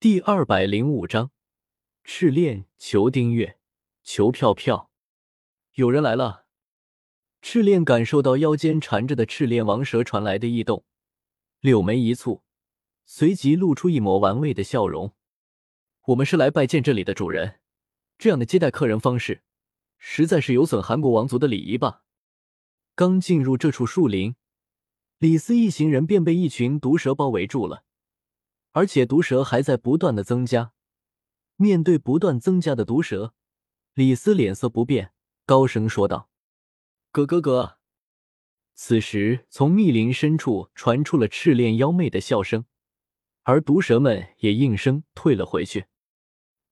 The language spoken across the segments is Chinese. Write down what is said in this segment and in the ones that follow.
第二百零五章，赤练求订阅，求票票。有人来了。赤练感受到腰间缠着的赤练王蛇传来的异动，柳眉一蹙，随即露出一抹玩味的笑容。我们是来拜见这里的主人，这样的接待客人方式，实在是有损韩国王族的礼仪吧。刚进入这处树林，李斯一行人便被一群毒蛇包围住了，而且毒蛇还在不断的增加。面对不断增加的毒蛇，李斯脸色不变，高声说道。咯咯咯！此时，从密林深处传出了赤练妖媚的笑声，而毒蛇们也应声退了回去。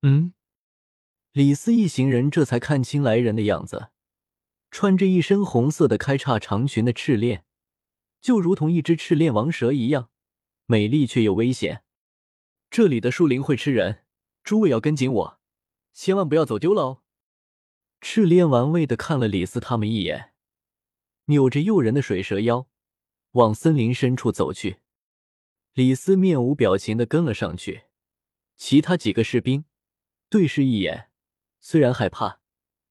嗯，李斯一行人这才看清来人的样子，穿着一身红色的开叉长裙的赤练，就如同一只赤练王蛇一样，美丽却又危险。这里的树林会吃人，诸位要跟紧我，千万不要走丢了哦。赤练玩味的看了李斯他们一眼，扭着诱人的水蛇腰，往森林深处走去。李斯面无表情的跟了上去，其他几个士兵对视一眼，虽然害怕，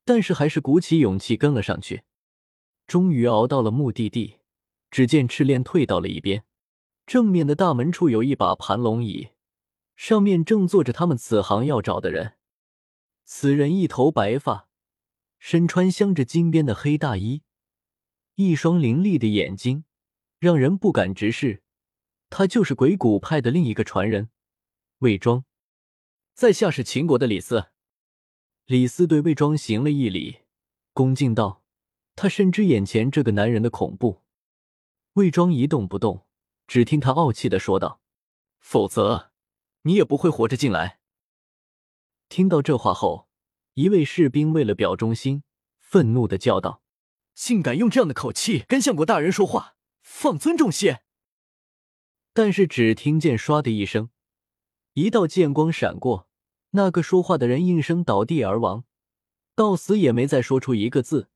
但是还是鼓起勇气跟了上去。终于熬到了目的地，只见赤练退到了一边，正面的大门处有一把盘龙椅，上面正坐着他们此行要找的人。此人一头白发。身穿镶着金边的黑大衣，一双凌厉的眼睛让人不敢直视。他就是鬼谷派的另一个传人魏庄，在下是秦国的李斯。李斯对魏庄行了一礼，恭敬道：“他深知眼前这个男人的恐怖。”魏庄一动不动，只听他傲气的说道：“否则，你也不会活着进来。”听到这话后。一位士兵为了表忠心，愤怒的叫道：“竟敢用这样的口气跟相国大人说话，放尊重些！”但是只听见“唰”的一声，一道剑光闪过，那个说话的人应声倒地而亡，到死也没再说出一个字。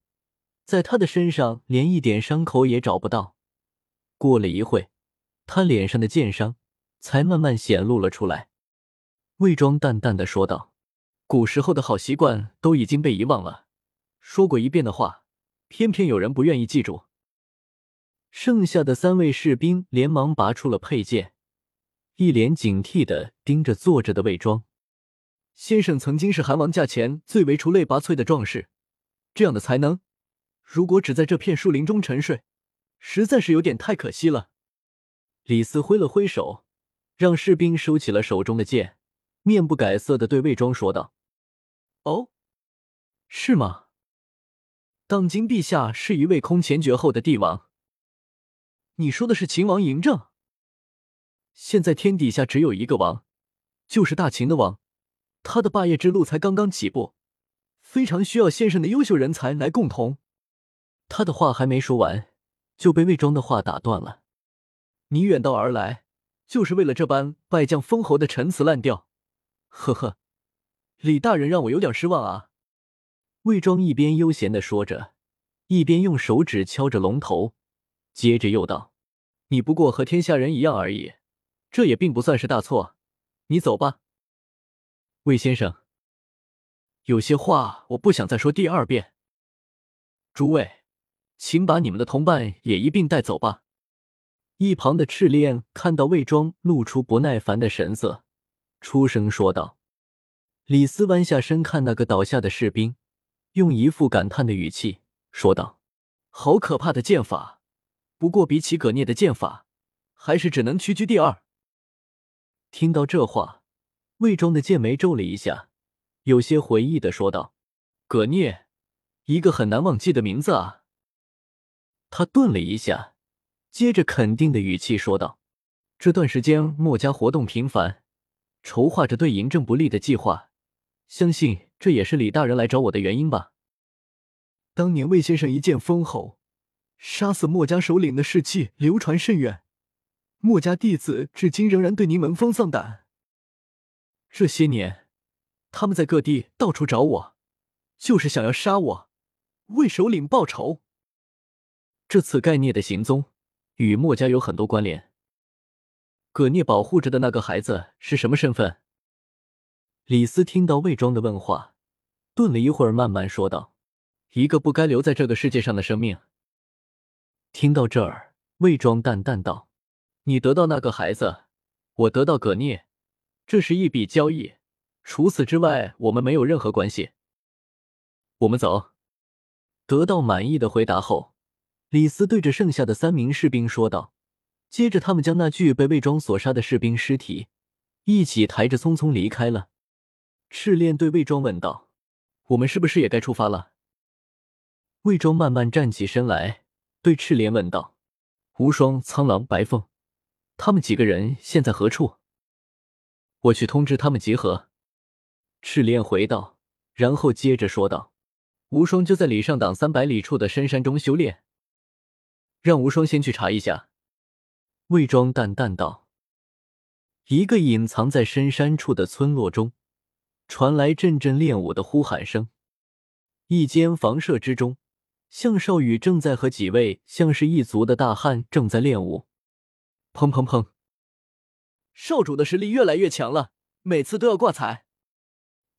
在他的身上连一点伤口也找不到。过了一会，他脸上的剑伤才慢慢显露了出来。魏庄淡淡的说道。古时候的好习惯都已经被遗忘了，说过一遍的话，偏偏有人不愿意记住。剩下的三位士兵连忙拔出了佩剑，一脸警惕的盯着坐着的魏庄先生。曾经是韩王驾前最为出类拔萃的壮士，这样的才能，如果只在这片树林中沉睡，实在是有点太可惜了。李斯挥了挥手，让士兵收起了手中的剑，面不改色的对魏庄说道。哦，是吗？当今陛下是一位空前绝后的帝王。你说的是秦王嬴政？现在天底下只有一个王，就是大秦的王，他的霸业之路才刚刚起步，非常需要先生的优秀人才来共同。他的话还没说完，就被魏庄的话打断了。你远道而来，就是为了这般败将封侯的陈词滥调？呵呵。李大人让我有点失望啊！魏庄一边悠闲的说着，一边用手指敲着龙头，接着又道：“你不过和天下人一样而已，这也并不算是大错。你走吧，魏先生。有些话我不想再说第二遍。诸位，请把你们的同伴也一并带走吧。”一旁的赤练看到魏庄露出不耐烦的神色，出声说道。李斯弯下身看那个倒下的士兵，用一副感叹的语气说道：“好可怕的剑法！不过比起葛聂的剑法，还是只能屈居第二。”听到这话，魏庄的剑眉皱了一下，有些回忆的说道：“葛聂，一个很难忘记的名字啊。”他顿了一下，接着肯定的语气说道：“这段时间墨家活动频繁，筹划着对嬴政不利的计划。”相信这也是李大人来找我的原因吧。当年魏先生一剑封侯，杀死墨家首领的事迹流传甚远，墨家弟子至今仍然对您闻风丧胆。这些年，他们在各地到处找我，就是想要杀我，为首领报仇。这次盖聂的行踪与墨家有很多关联。葛聂保护着的那个孩子是什么身份？李斯听到魏庄的问话，顿了一会儿，慢慢说道：“一个不该留在这个世界上的生命。”听到这儿，魏庄淡淡道：“你得到那个孩子，我得到葛聂，这是一笔交易。除此之外，我们没有任何关系。我们走。”得到满意的回答后，李斯对着剩下的三名士兵说道。接着，他们将那具被魏庄所杀的士兵尸体一起抬着，匆匆离开了。赤练对魏庄问道：“我们是不是也该出发了？”魏庄慢慢站起身来，对赤练问道：“无双、苍狼、白凤，他们几个人现在何处？”我去通知他们集合。赤练回道，然后接着说道：“无双就在里上党三百里处的深山中修炼，让无双先去查一下。”魏庄淡淡道：“一个隐藏在深山处的村落中，传来阵阵练武的呼喊声。一间房舍之中，向少宇正在和几位像是一族的大汉正在练武。砰砰砰！少主的实力越来越强了，每次都要挂彩。”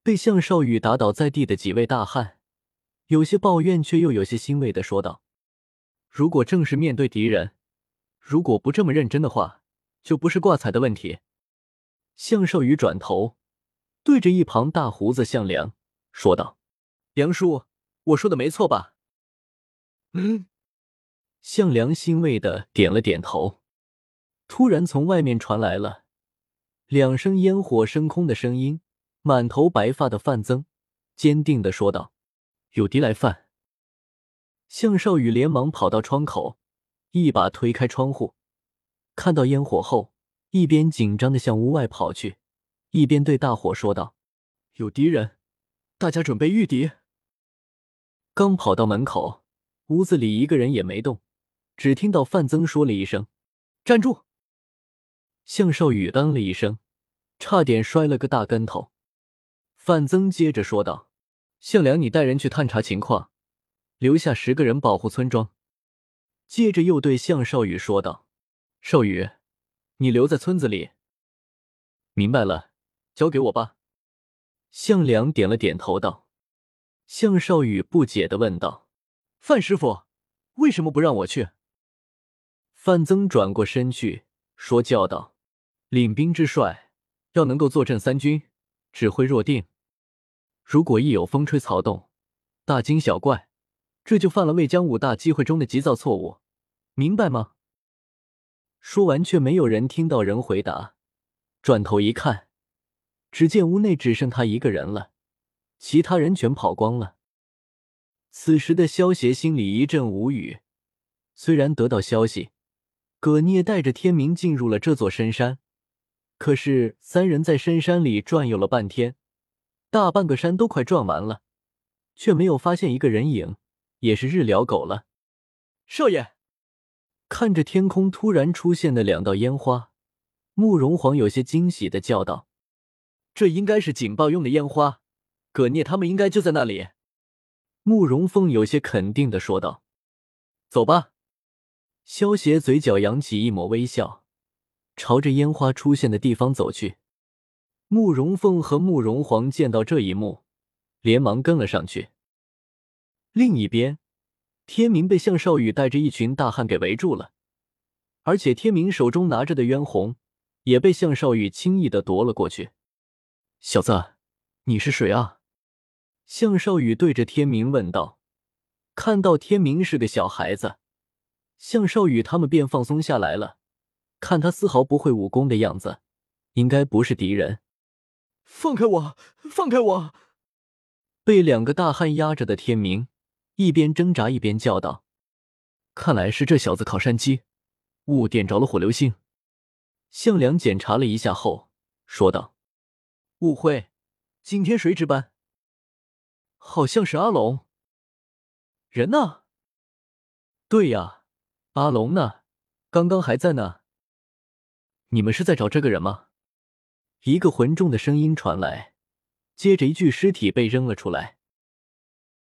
被向少宇打倒在地的几位大汉，有些抱怨，却又有些欣慰的说道：“如果正是面对敌人。”如果不这么认真的话，就不是挂彩的问题。向少宇转头对着一旁大胡子向良说道：“梁叔，我说的没错吧？”嗯。向良欣慰的点了点头。突然，从外面传来了两声烟火升空的声音。满头白发的范增坚定的说道：“有敌来犯。”向少宇连忙跑到窗口。一把推开窗户，看到烟火后，一边紧张的向屋外跑去，一边对大伙说道：“有敌人，大家准备御敌。”刚跑到门口，屋子里一个人也没动，只听到范增说了一声：“站住！”向少宇嗯了一声，差点摔了个大跟头。范增接着说道：“向良，你带人去探查情况，留下十个人保护村庄。”接着又对向少宇说道：“少宇，你留在村子里。”明白了，交给我吧。向良点了点头道。向少宇不解的问道：“范师傅，为什么不让我去？”范增转过身去说教道：“领兵之帅要能够坐镇三军，指挥若定。如果一有风吹草动，大惊小怪，这就犯了魏江五大机会中的急躁错误。”明白吗？说完，却没有人听到人回答。转头一看，只见屋内只剩他一个人了，其他人全跑光了。此时的萧协心里一阵无语。虽然得到消息，葛聂带着天明进入了这座深山，可是三人在深山里转悠了半天，大半个山都快转完了，却没有发现一个人影，也是日了狗了。少爷。看着天空突然出现的两道烟花，慕容皇有些惊喜的叫道：“这应该是警报用的烟花，葛聂他们应该就在那里。”慕容凤有些肯定的说道：“走吧。”萧协嘴角扬起一抹微笑，朝着烟花出现的地方走去。慕容凤和慕容皇见到这一幕，连忙跟了上去。另一边。天明被向少宇带着一群大汉给围住了，而且天明手中拿着的渊红也被向少宇轻易的夺了过去。小子，你是谁啊？向少宇对着天明问道。看到天明是个小孩子，向少宇他们便放松下来了。看他丝毫不会武功的样子，应该不是敌人。放开我！放开我！被两个大汉压着的天明。一边挣扎一边叫道：“看来是这小子靠山鸡，误点着了火流星。”向良检查了一下后说道：“误会，今天谁值班？好像是阿龙。人呢？对呀，阿龙呢？刚刚还在呢。你们是在找这个人吗？”一个浑重的声音传来，接着一具尸体被扔了出来。